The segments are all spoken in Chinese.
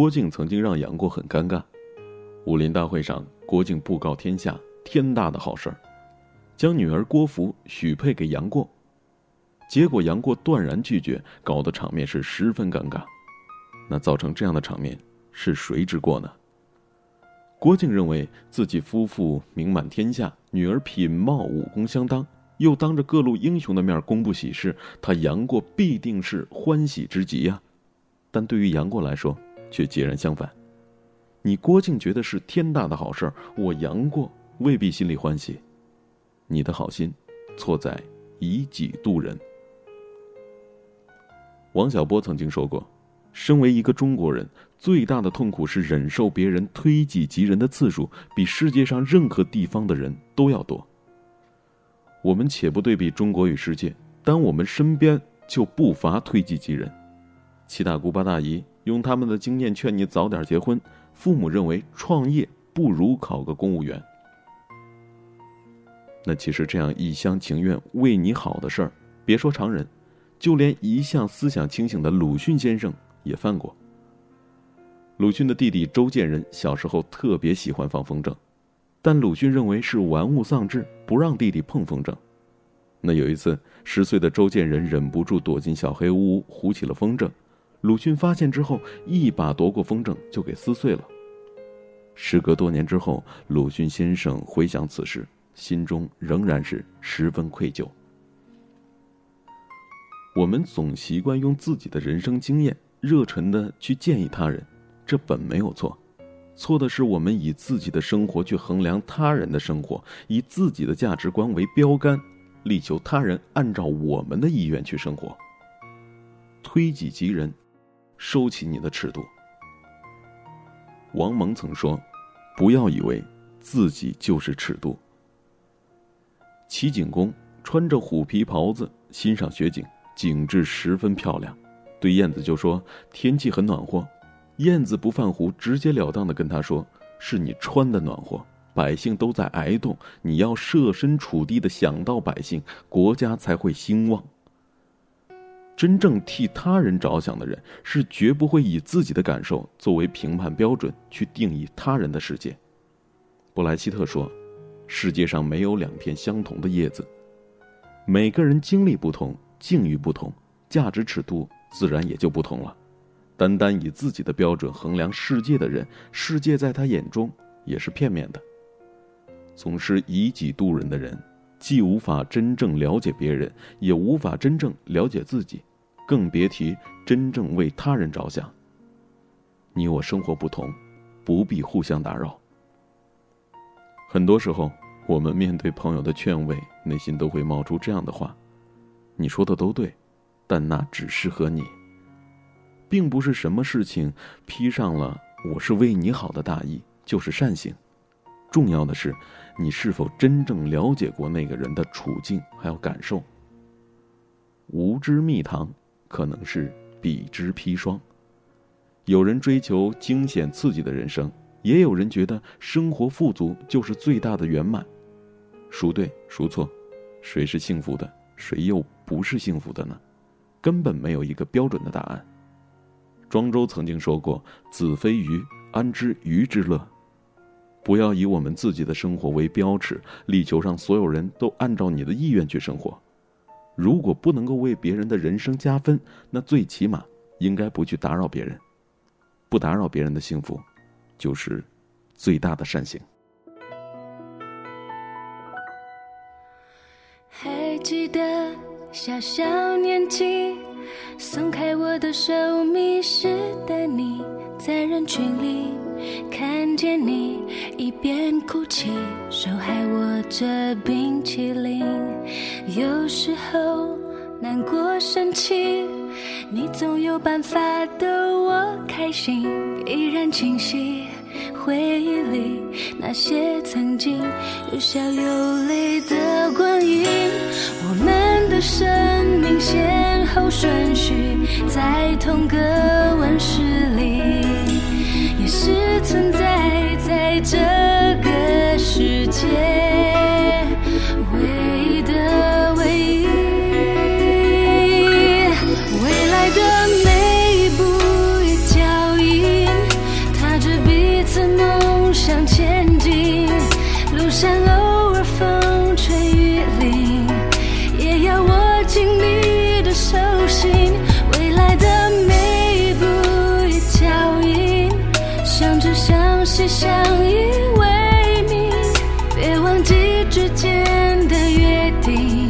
郭靖曾经让杨过很尴尬。武林大会上，郭靖布告天下天大的好事儿，将女儿郭芙许配给杨过。结果杨过断然拒绝，搞得场面是十分尴尬。那造成这样的场面是谁之过呢？郭靖认为自己夫妇名满天下，女儿品貌武功相当，又当着各路英雄的面公布喜事，他杨过必定是欢喜之极呀。但对于杨过来说，却截然相反。你郭靖觉得是天大的好事儿，我杨过未必心里欢喜。你的好心，错在以己度人。王小波曾经说过：“身为一个中国人，最大的痛苦是忍受别人推己及人的次数比世界上任何地方的人都要多。”我们且不对比中国与世界，但我们身边就不乏推己及人。七大姑八大姨用他们的经验劝你早点结婚。父母认为创业不如考个公务员。那其实这样一厢情愿为你好的事儿，别说常人，就连一向思想清醒的鲁迅先生也犯过。鲁迅的弟弟周建人小时候特别喜欢放风筝，但鲁迅认为是玩物丧志，不让弟弟碰风筝。那有一次，十岁的周建人忍不住躲进小黑屋，糊起了风筝。鲁迅发现之后，一把夺过风筝就给撕碎了。时隔多年之后，鲁迅先生回想此事，心中仍然是十分愧疚。我们总习惯用自己的人生经验热忱的去建议他人，这本没有错，错的是我们以自己的生活去衡量他人的生活，以自己的价值观为标杆，力求他人按照我们的意愿去生活，推己及人。收起你的尺度。王蒙曾说：“不要以为自己就是尺度。”齐景公穿着虎皮袍子欣赏雪景，景致十分漂亮，对燕子就说：“天气很暖和。”燕子不犯糊，直截了当的跟他说：“是你穿的暖和，百姓都在挨冻，你要设身处地的想到百姓，国家才会兴旺。”真正替他人着想的人，是绝不会以自己的感受作为评判标准去定义他人的世界。布莱希特说：“世界上没有两片相同的叶子，每个人经历不同，境遇不同，价值尺度自然也就不同了。单单以自己的标准衡量世界的人，世界在他眼中也是片面的。总是以己度人的人，既无法真正了解别人，也无法真正了解自己。”更别提真正为他人着想。你我生活不同，不必互相打扰。很多时候，我们面对朋友的劝慰，内心都会冒出这样的话：“你说的都对，但那只适合你。”并不是什么事情披上了“我是为你好”的大意就是善行。重要的是，你是否真正了解过那个人的处境还有感受。无知蜜糖。可能是彼之砒霜。有人追求惊险刺激的人生，也有人觉得生活富足就是最大的圆满。孰对孰错？谁是幸福的？谁又不是幸福的呢？根本没有一个标准的答案。庄周曾经说过：“子非鱼，安知鱼之乐？”不要以我们自己的生活为标尺，力求让所有人都按照你的意愿去生活。如果不能够为别人的人生加分，那最起码应该不去打扰别人，不打扰别人的幸福，就是最大的善行。还记得小小年纪，松开我的手，迷失的你，在人群里你，一边哭泣，手还握着冰淇淋。有时候难过生气，你总有办法逗我开心。依然清晰回忆里那些曾经有笑有泪的光阴。我们的生命先后顺序在同个温室里，次梦想前进路上偶尔风吹雨淋也要握紧你的手心未来的每一步一脚印相知相惜相依为命别忘记之间的约定。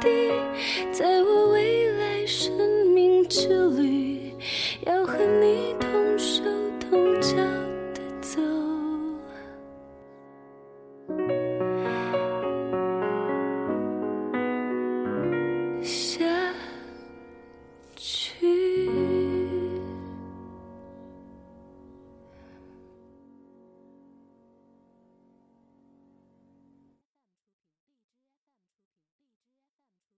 滴，在我未来生命之旅。